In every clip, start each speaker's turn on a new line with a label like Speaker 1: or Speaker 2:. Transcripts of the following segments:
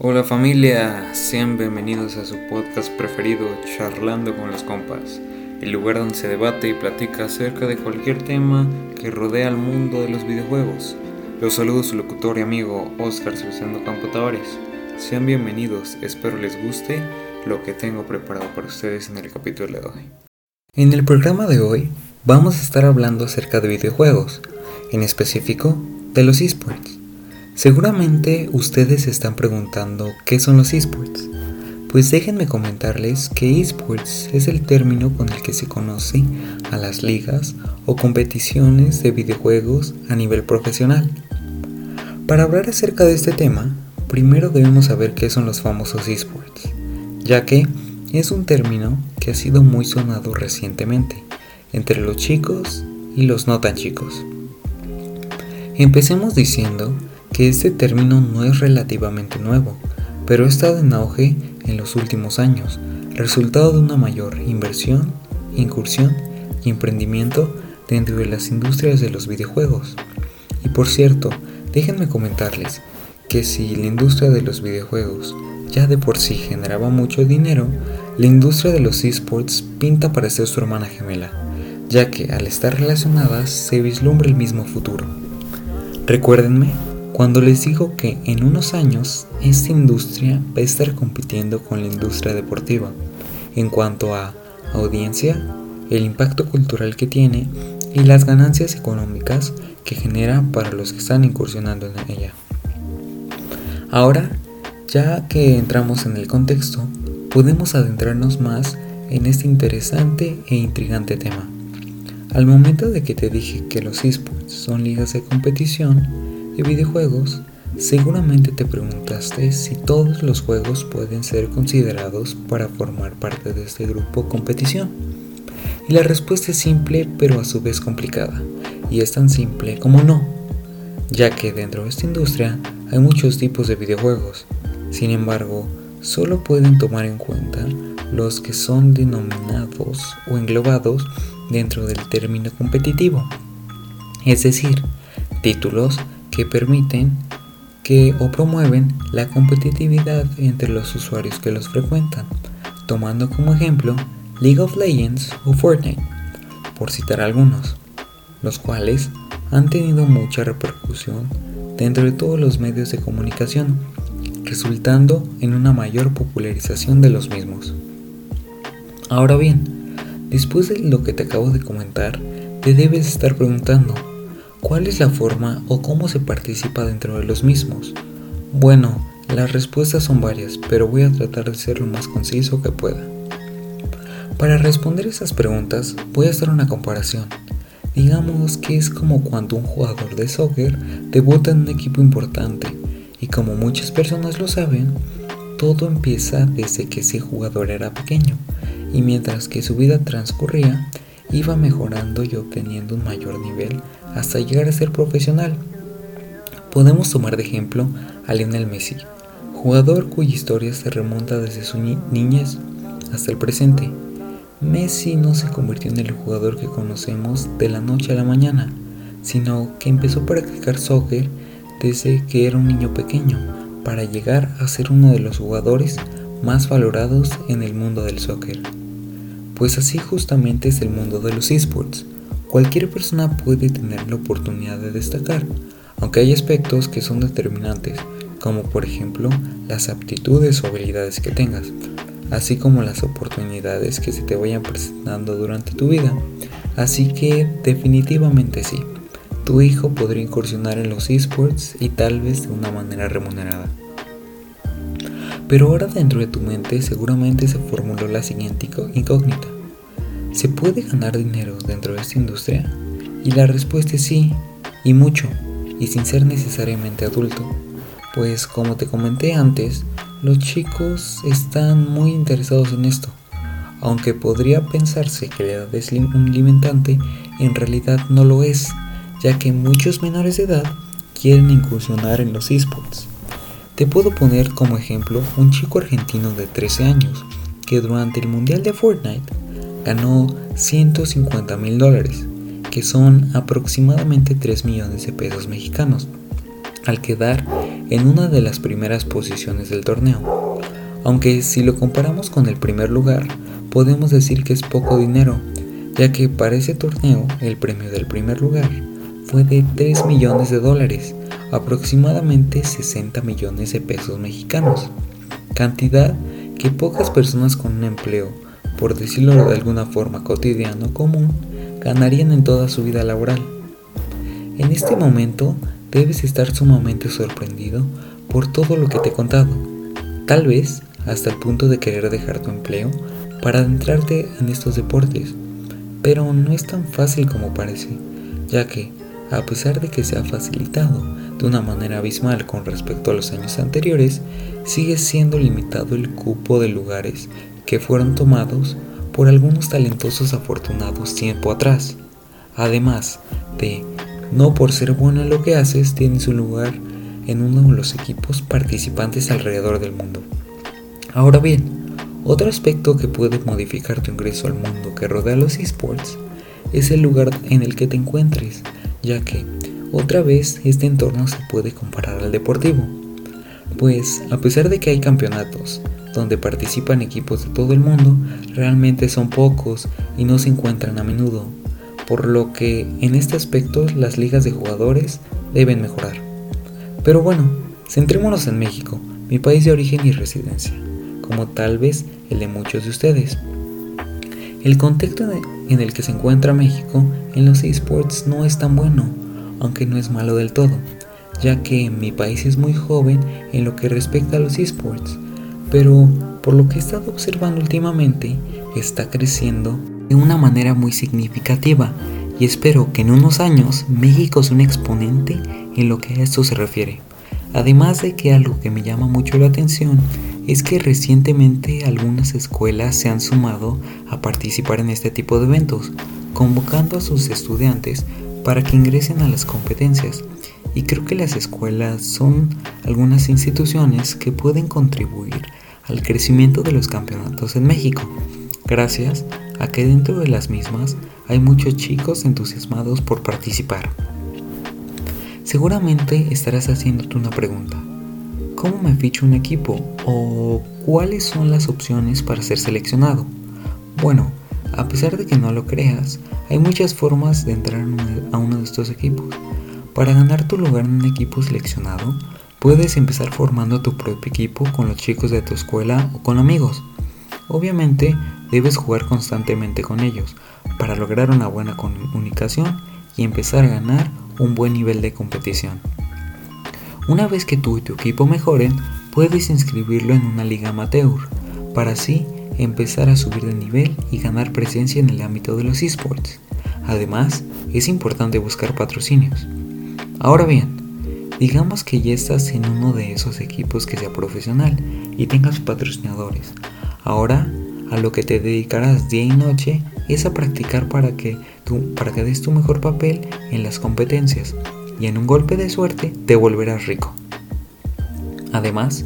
Speaker 1: Hola familia, sean bienvenidos a su podcast preferido Charlando con los compas, el lugar donde se debate y platica acerca de cualquier tema que rodea al mundo de los videojuegos. Los saludo su locutor y amigo Oscar Sebastián Campo Tavares. Sean bienvenidos, espero les guste lo que tengo preparado para ustedes en el capítulo de hoy. En el programa de hoy vamos a estar hablando acerca de videojuegos, en específico de los esports. Seguramente ustedes se están preguntando qué son los esports. Pues déjenme comentarles que esports es el término con el que se conoce a las ligas o competiciones de videojuegos a nivel profesional. Para hablar acerca de este tema, primero debemos saber qué son los famosos esports, ya que es un término que ha sido muy sonado recientemente entre los chicos y los no tan chicos. Empecemos diciendo que este término no es relativamente nuevo, pero ha estado en auge en los últimos años, resultado de una mayor inversión, incursión y emprendimiento dentro de las industrias de los videojuegos. Y por cierto, déjenme comentarles que si la industria de los videojuegos ya de por sí generaba mucho dinero, la industria de los esports pinta para ser su hermana gemela, ya que al estar relacionadas se vislumbra el mismo futuro. Recuérdenme cuando les digo que en unos años esta industria va a estar compitiendo con la industria deportiva en cuanto a audiencia, el impacto cultural que tiene y las ganancias económicas que genera para los que están incursionando en ella. Ahora, ya que entramos en el contexto, podemos adentrarnos más en este interesante e intrigante tema. Al momento de que te dije que los esports son ligas de competición, de videojuegos, seguramente te preguntaste si todos los juegos pueden ser considerados para formar parte de este grupo competición. Y la respuesta es simple pero a su vez complicada, y es tan simple como no, ya que dentro de esta industria hay muchos tipos de videojuegos, sin embargo, solo pueden tomar en cuenta los que son denominados o englobados dentro del término competitivo, es decir, títulos que permiten que o promueven la competitividad entre los usuarios que los frecuentan, tomando como ejemplo League of Legends o Fortnite, por citar algunos, los cuales han tenido mucha repercusión dentro de todos los medios de comunicación, resultando en una mayor popularización de los mismos. Ahora bien, después de lo que te acabo de comentar, te debes estar preguntando, ¿Cuál es la forma o cómo se participa dentro de los mismos? Bueno, las respuestas son varias, pero voy a tratar de ser lo más conciso que pueda. Para responder esas preguntas, voy a hacer una comparación. Digamos que es como cuando un jugador de soccer debuta en un equipo importante, y como muchas personas lo saben, todo empieza desde que ese jugador era pequeño, y mientras que su vida transcurría, iba mejorando y obteniendo un mayor nivel hasta llegar a ser profesional. Podemos tomar de ejemplo a Lionel Messi, jugador cuya historia se remonta desde su niñez hasta el presente. Messi no se convirtió en el jugador que conocemos de la noche a la mañana, sino que empezó a practicar soccer desde que era un niño pequeño para llegar a ser uno de los jugadores más valorados en el mundo del soccer. Pues así justamente es el mundo de los esports Cualquier persona puede tener la oportunidad de destacar, aunque hay aspectos que son determinantes, como por ejemplo las aptitudes o habilidades que tengas, así como las oportunidades que se te vayan presentando durante tu vida. Así que definitivamente sí, tu hijo podría incursionar en los esports y tal vez de una manera remunerada. Pero ahora dentro de tu mente seguramente se formuló la siguiente incógnita. ¿Se puede ganar dinero dentro de esta industria? Y la respuesta es sí, y mucho, y sin ser necesariamente adulto. Pues como te comenté antes, los chicos están muy interesados en esto. Aunque podría pensarse que la edad es un limitante, en realidad no lo es, ya que muchos menores de edad quieren incursionar en los esports. Te puedo poner como ejemplo un chico argentino de 13 años que durante el Mundial de Fortnite ganó 150 mil dólares, que son aproximadamente 3 millones de pesos mexicanos, al quedar en una de las primeras posiciones del torneo. Aunque si lo comparamos con el primer lugar, podemos decir que es poco dinero, ya que para ese torneo el premio del primer lugar fue de 3 millones de dólares, aproximadamente 60 millones de pesos mexicanos, cantidad que pocas personas con un empleo, por decirlo de alguna forma cotidiano común, ganarían en toda su vida laboral. En este momento debes estar sumamente sorprendido por todo lo que te he contado, tal vez hasta el punto de querer dejar tu empleo para adentrarte en estos deportes, pero no es tan fácil como parece, ya que, a pesar de que se ha facilitado de una manera abismal con respecto a los años anteriores, sigue siendo limitado el cupo de lugares que fueron tomados por algunos talentosos afortunados tiempo atrás. Además de, no por ser bueno en lo que haces, tienes un lugar en uno de los equipos participantes alrededor del mundo. Ahora bien, otro aspecto que puede modificar tu ingreso al mundo que rodea los esports es el lugar en el que te encuentres, ya que otra vez este entorno se puede comparar al deportivo. Pues a pesar de que hay campeonatos donde participan equipos de todo el mundo, realmente son pocos y no se encuentran a menudo, por lo que en este aspecto las ligas de jugadores deben mejorar. Pero bueno, centrémonos en México, mi país de origen y residencia, como tal vez el de muchos de ustedes. El contexto en el que se encuentra México en los esports no es tan bueno, aunque no es malo del todo, ya que mi país es muy joven en lo que respecta a los esports, pero por lo que he estado observando últimamente, está creciendo de una manera muy significativa y espero que en unos años México sea un exponente en lo que a esto se refiere. Además de que algo que me llama mucho la atención es que recientemente algunas escuelas se han sumado a participar en este tipo de eventos, convocando a sus estudiantes para que ingresen a las competencias. Y creo que las escuelas son algunas instituciones que pueden contribuir al crecimiento de los campeonatos en México, gracias a que dentro de las mismas hay muchos chicos entusiasmados por participar. Seguramente estarás haciéndote una pregunta. ¿Cómo me ficho un equipo? ¿O cuáles son las opciones para ser seleccionado? Bueno, a pesar de que no lo creas, hay muchas formas de entrar a uno de estos equipos. Para ganar tu lugar en un equipo seleccionado, puedes empezar formando tu propio equipo con los chicos de tu escuela o con amigos. Obviamente, debes jugar constantemente con ellos para lograr una buena comunicación y empezar a ganar un buen nivel de competición. Una vez que tú y tu equipo mejoren, puedes inscribirlo en una liga amateur, para así empezar a subir de nivel y ganar presencia en el ámbito de los esports. Además, es importante buscar patrocinios. Ahora bien, digamos que ya estás en uno de esos equipos que sea profesional y tengas patrocinadores. Ahora, a lo que te dedicarás día y noche es a practicar para que, tú, para que des tu mejor papel en las competencias y en un golpe de suerte te volverás rico. Además,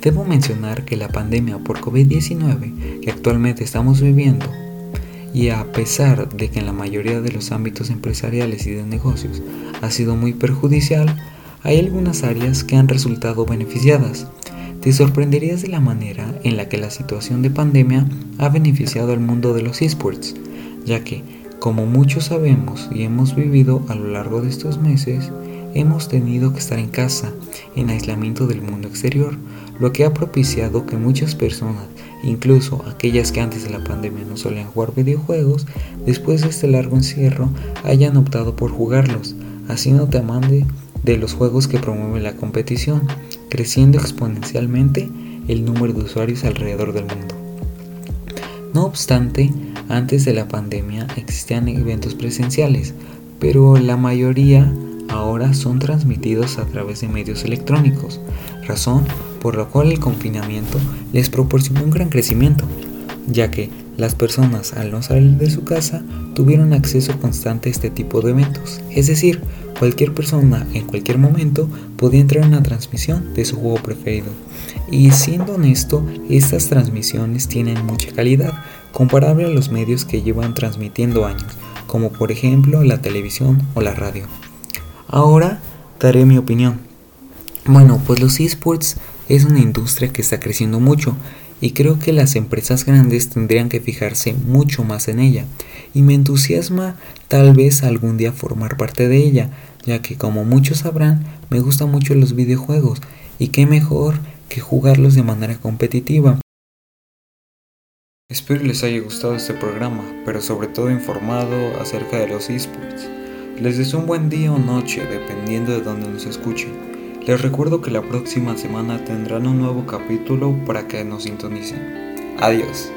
Speaker 1: debo mencionar que la pandemia por COVID-19 que actualmente estamos viviendo, y a pesar de que en la mayoría de los ámbitos empresariales y de negocios ha sido muy perjudicial, hay algunas áreas que han resultado beneficiadas. Te sorprenderías de la manera en la que la situación de pandemia ha beneficiado al mundo de los esports, ya que como muchos sabemos y hemos vivido a lo largo de estos meses, hemos tenido que estar en casa, en aislamiento del mundo exterior, lo que ha propiciado que muchas personas, incluso aquellas que antes de la pandemia no solían jugar videojuegos, después de este largo encierro hayan optado por jugarlos, haciéndote amante de los juegos que promueven la competición, creciendo exponencialmente el número de usuarios alrededor del mundo. No obstante, antes de la pandemia existían eventos presenciales, pero la mayoría ahora son transmitidos a través de medios electrónicos, razón por la cual el confinamiento les proporcionó un gran crecimiento, ya que las personas al no salir de su casa tuvieron acceso constante a este tipo de eventos, es decir, cualquier persona en cualquier momento podía entrar en una transmisión de su juego preferido. Y siendo honesto, estas transmisiones tienen mucha calidad, comparable a los medios que llevan transmitiendo años, como por ejemplo la televisión o la radio. Ahora daré mi opinión. Bueno, pues los esports es una industria que está creciendo mucho y creo que las empresas grandes tendrían que fijarse mucho más en ella y me entusiasma tal vez algún día formar parte de ella, ya que como muchos sabrán, me gustan mucho los videojuegos y qué mejor que jugarlos de manera competitiva. Espero les haya gustado este programa, pero sobre todo informado acerca de los esports. Les deseo un buen día o noche, dependiendo de donde nos escuchen. Les recuerdo que la próxima semana tendrán un nuevo capítulo para que nos sintonicen. Adiós.